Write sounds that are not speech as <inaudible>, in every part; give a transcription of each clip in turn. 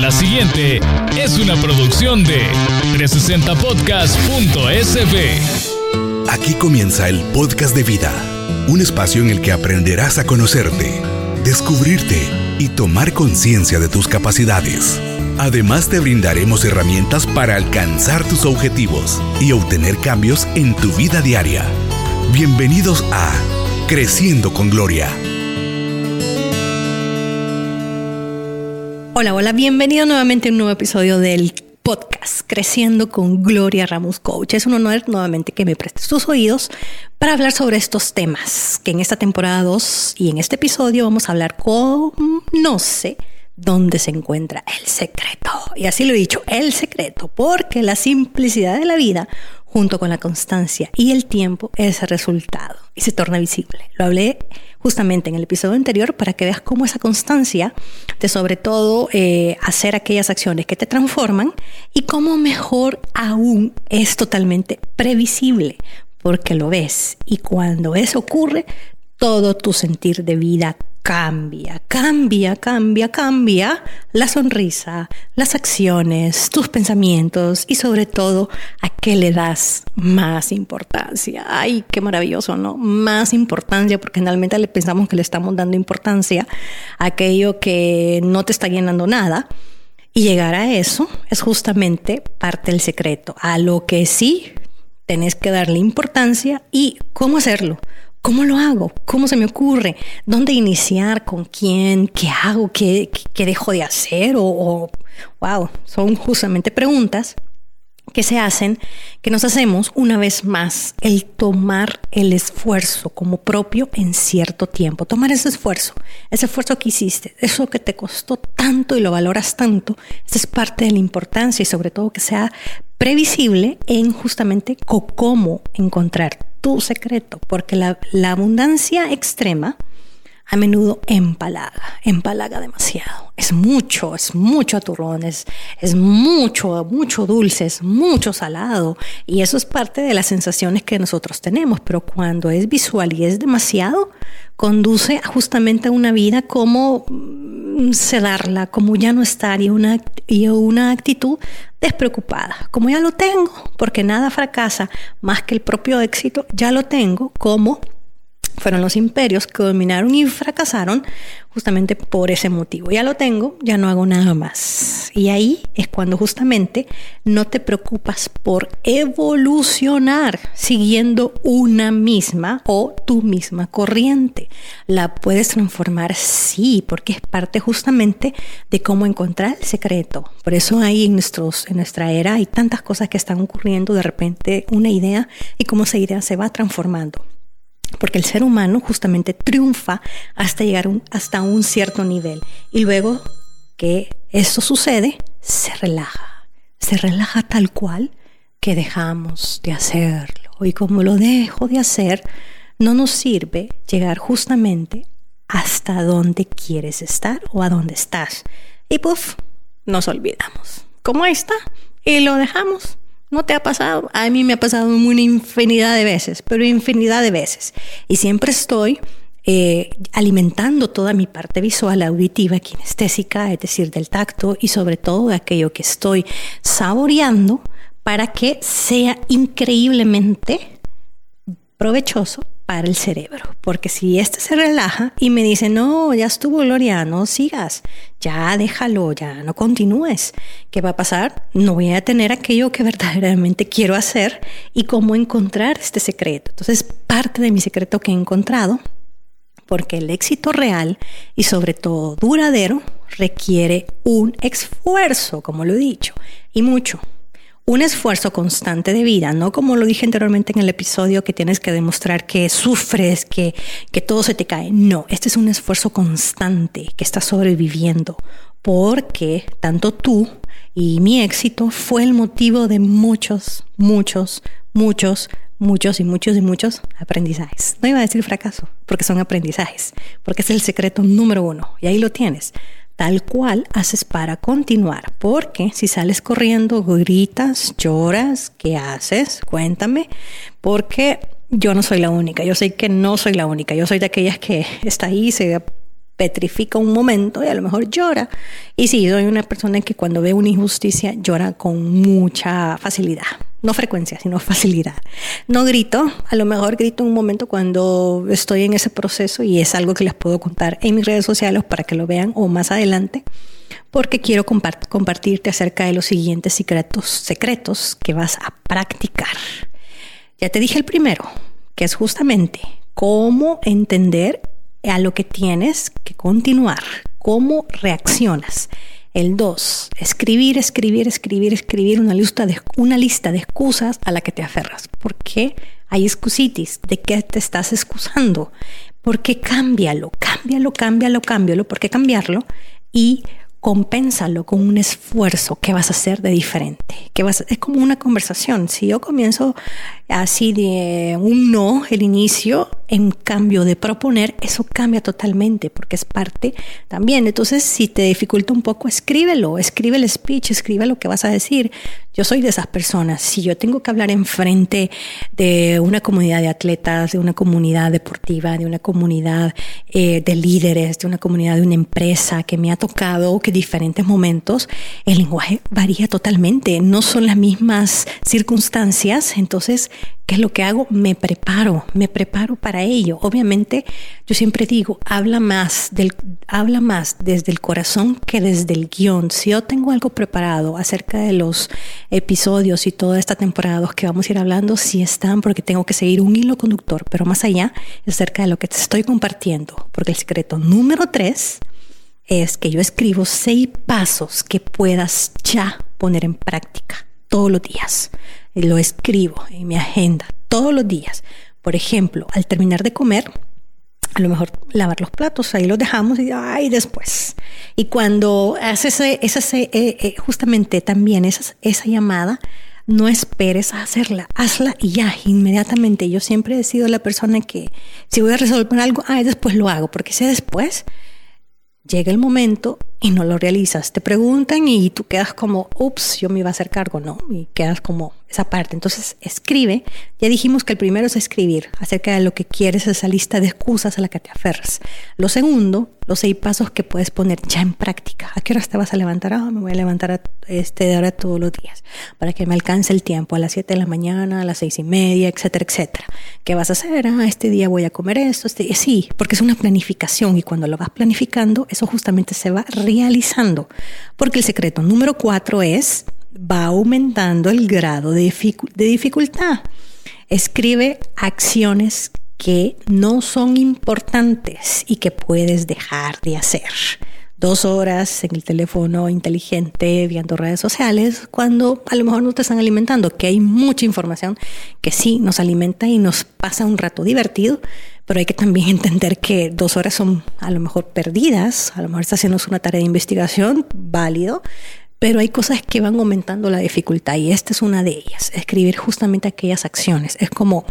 La siguiente es una producción de 360podcast.sb. Aquí comienza el podcast de vida, un espacio en el que aprenderás a conocerte, descubrirte y tomar conciencia de tus capacidades. Además te brindaremos herramientas para alcanzar tus objetivos y obtener cambios en tu vida diaria. Bienvenidos a Creciendo con Gloria. Hola, hola, bienvenido nuevamente a un nuevo episodio del podcast Creciendo con Gloria Ramos Coach. Es un honor nuevamente que me prestes tus oídos para hablar sobre estos temas que en esta temporada 2 y en este episodio vamos a hablar con, no sé, dónde se encuentra el secreto. Y así lo he dicho, el secreto, porque la simplicidad de la vida junto con la constancia y el tiempo es el resultado y se torna visible. Lo hablé justamente en el episodio anterior para que veas cómo esa constancia de sobre todo eh, hacer aquellas acciones que te transforman y cómo mejor aún es totalmente previsible porque lo ves y cuando eso ocurre todo tu sentir de vida cambia, cambia, cambia, cambia la sonrisa, las acciones, tus pensamientos y sobre todo a qué le das más importancia. Ay, qué maravilloso, ¿no? Más importancia porque generalmente le pensamos que le estamos dando importancia a aquello que no te está llenando nada. Y llegar a eso es justamente parte del secreto, a lo que sí tenés que darle importancia y cómo hacerlo. ¿Cómo lo hago? ¿Cómo se me ocurre? ¿Dónde iniciar? ¿Con quién? ¿Qué hago? ¿Qué, dejo de hacer? O, o, wow, son justamente preguntas que se hacen, que nos hacemos una vez más, el tomar el esfuerzo como propio en cierto tiempo. Tomar ese esfuerzo, ese esfuerzo que hiciste, eso que te costó tanto y lo valoras tanto, esa es parte de la importancia y sobre todo que sea previsible en justamente cómo encontrar tu secreto, porque la, la abundancia extrema a menudo empalaga, empalaga demasiado. Es mucho, es mucho aturrón, es, mucho, mucho dulce, es mucho salado. Y eso es parte de las sensaciones que nosotros tenemos. Pero cuando es visual y es demasiado, conduce justamente a una vida como mm, sedarla, como ya no estar y una, y una actitud despreocupada. Como ya lo tengo, porque nada fracasa más que el propio éxito, ya lo tengo como fueron los imperios que dominaron y fracasaron justamente por ese motivo. Ya lo tengo, ya no hago nada más. Y ahí es cuando justamente no te preocupas por evolucionar siguiendo una misma o tu misma corriente. La puedes transformar, sí, porque es parte justamente de cómo encontrar el secreto. Por eso ahí en, nuestros, en nuestra era hay tantas cosas que están ocurriendo, de repente una idea y cómo esa idea se va transformando porque el ser humano justamente triunfa hasta llegar hasta un cierto nivel. Y luego que esto sucede, se relaja. Se relaja tal cual que dejamos de hacerlo. Y como lo dejo de hacer, no nos sirve llegar justamente hasta donde quieres estar o a donde estás. Y puff, nos olvidamos. Como está, y lo dejamos ¿No te ha pasado? A mí me ha pasado una infinidad de veces, pero infinidad de veces. Y siempre estoy eh, alimentando toda mi parte visual, auditiva, kinestésica, es decir, del tacto y sobre todo de aquello que estoy saboreando para que sea increíblemente provechoso para el cerebro. Porque si este se relaja y me dice, no, ya estuvo Gloria, no sigas, ya déjalo, ya no continúes, ¿qué va a pasar? No voy a tener aquello que verdaderamente quiero hacer y cómo encontrar este secreto. Entonces, parte de mi secreto que he encontrado, porque el éxito real y sobre todo duradero requiere un esfuerzo, como lo he dicho, y mucho un esfuerzo constante de vida, no como lo dije anteriormente en el episodio que tienes que demostrar que sufres, que, que todo se te cae. No, este es un esfuerzo constante que estás sobreviviendo porque tanto tú y mi éxito fue el motivo de muchos, muchos, muchos, muchos y muchos y muchos aprendizajes. No iba a decir fracaso, porque son aprendizajes, porque es el secreto número uno y ahí lo tienes tal cual haces para continuar. Porque si sales corriendo, gritas, lloras, ¿qué haces? Cuéntame. Porque yo no soy la única. Yo sé que no soy la única. Yo soy de aquellas que está ahí, se petrifica un momento y a lo mejor llora. Y sí, soy una persona que cuando ve una injusticia llora con mucha facilidad. No frecuencia, sino <laughs> facilidad. No grito, a lo mejor grito un momento cuando estoy en ese proceso y es algo que les puedo contar en mis redes sociales para que lo vean o más adelante, porque quiero compartirte acerca de los siguientes secretos, secretos que vas a practicar. Ya te dije el primero, que es justamente cómo entender a lo que tienes que continuar, cómo reaccionas. El 2, escribir, escribir, escribir, escribir una lista, de, una lista de excusas a la que te aferras. ¿Por qué hay excusitis? ¿De qué te estás excusando? ¿Por qué cámbialo? Cámbialo, cámbialo, cámbialo. ¿Por qué cambiarlo? Y compénsalo con un esfuerzo que vas a hacer de diferente. Que vas, es como una conversación. Si yo comienzo así de un no, el inicio, en cambio de proponer, eso cambia totalmente porque es parte también. Entonces, si te dificulta un poco, escríbelo, escribe el speech, escribe lo que vas a decir. Yo soy de esas personas. Si yo tengo que hablar enfrente de una comunidad de atletas, de una comunidad deportiva, de una comunidad eh, de líderes, de una comunidad de una empresa que me ha tocado que diferentes momentos, el lenguaje varía totalmente. No son las mismas circunstancias. Entonces, ¿Qué es lo que hago? Me preparo, me preparo para ello. Obviamente, yo siempre digo, habla más, del, habla más desde el corazón que desde el guion. Si yo tengo algo preparado acerca de los episodios y toda esta temporada que vamos a ir hablando, sí están porque tengo que seguir un hilo conductor, pero más allá acerca de lo que te estoy compartiendo, porque el secreto número tres es que yo escribo seis pasos que puedas ya poner en práctica todos los días lo escribo en mi agenda todos los días. Por ejemplo, al terminar de comer, a lo mejor lavar los platos, ahí los dejamos y ay, después. Y cuando haces ese, eh, eh, justamente también esa, esa llamada, no esperes a hacerla, hazla y ya, inmediatamente. Yo siempre he sido la persona que si voy a resolver algo, ay, después lo hago, porque si después, llega el momento y no lo realizas. Te preguntan y tú quedas como, ups, yo me iba a hacer cargo, ¿no? Y quedas como esa parte. Entonces, escribe. Ya dijimos que el primero es escribir acerca de lo que quieres, esa lista de excusas a la que te aferras. Lo segundo, los seis pasos que puedes poner ya en práctica. ¿A qué horas te vas a levantar? Ah, me voy a levantar a este de ahora todos los días para que me alcance el tiempo a las 7 de la mañana, a las seis y media, etcétera, etcétera. ¿Qué vas a hacer? Ah, este día voy a comer esto. Este... Sí, porque es una planificación y cuando lo vas planificando, eso justamente se va realizando. Porque el secreto número cuatro es va aumentando el grado de, dificultad. Escribe acciones que no son importantes y que puedes dejar de hacer. Dos horas en el teléfono inteligente viendo redes sociales cuando a lo mejor no te están alimentando, que hay mucha información que sí nos alimenta y nos pasa un rato divertido, pero hay que también <laughs> entender que dos horas son a lo mejor perdidas, a lo mejor estás haciendo una tarea de investigación, válido, pero hay cosas que van aumentando la dificultad y esta es una de ellas, escribir justamente aquellas acciones. Es como,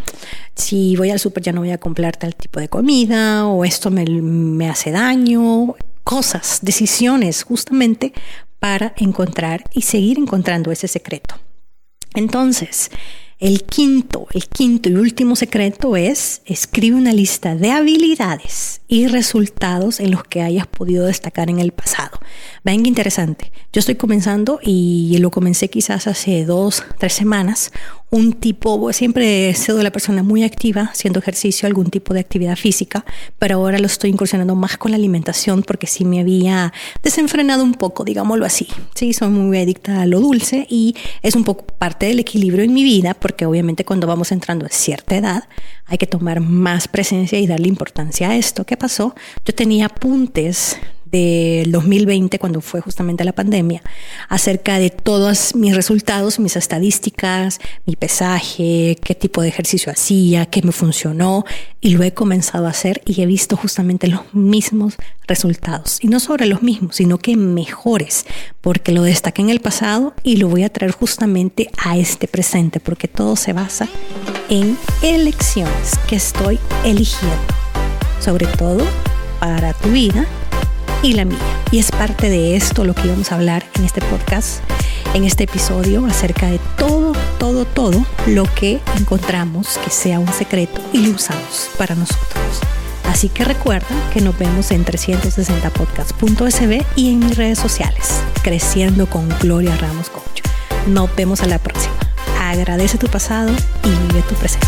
si voy al súper ya no voy a comprar tal tipo de comida o esto me, me hace daño, cosas, decisiones justamente para encontrar y seguir encontrando ese secreto. Entonces, el quinto, el quinto y último secreto es escribe una lista de habilidades y resultados en los que hayas podido destacar en el pasado. Ven qué interesante. Yo estoy comenzando y lo comencé quizás hace dos, tres semanas, un tipo, siempre he sido la persona muy activa, haciendo ejercicio, algún tipo de actividad física, pero ahora lo estoy incursionando más con la alimentación porque sí me había desenfrenado un poco, digámoslo así. Sí, soy muy adicta a lo dulce y es un poco parte del equilibrio en mi vida porque obviamente cuando vamos entrando a cierta edad hay que tomar más presencia y darle importancia a esto. ¿Qué pasó? Yo tenía apuntes del 2020, cuando fue justamente la pandemia, acerca de todos mis resultados, mis estadísticas, mi pesaje, qué tipo de ejercicio hacía, qué me funcionó, y lo he comenzado a hacer y he visto justamente los mismos resultados. Y no sobre los mismos, sino que mejores, porque lo destaqué en el pasado y lo voy a traer justamente a este presente, porque todo se basa en elecciones que estoy eligiendo, sobre todo para tu vida y la mía. Y es parte de esto lo que íbamos a hablar en este podcast, en este episodio, acerca de todo, todo, todo lo que encontramos que sea un secreto y lo usamos para nosotros. Así que recuerda que nos vemos en 360podcast.sb y en mis redes sociales, Creciendo con Gloria Ramos Coach. Nos vemos a la próxima. Agradece tu pasado y vive tu presente.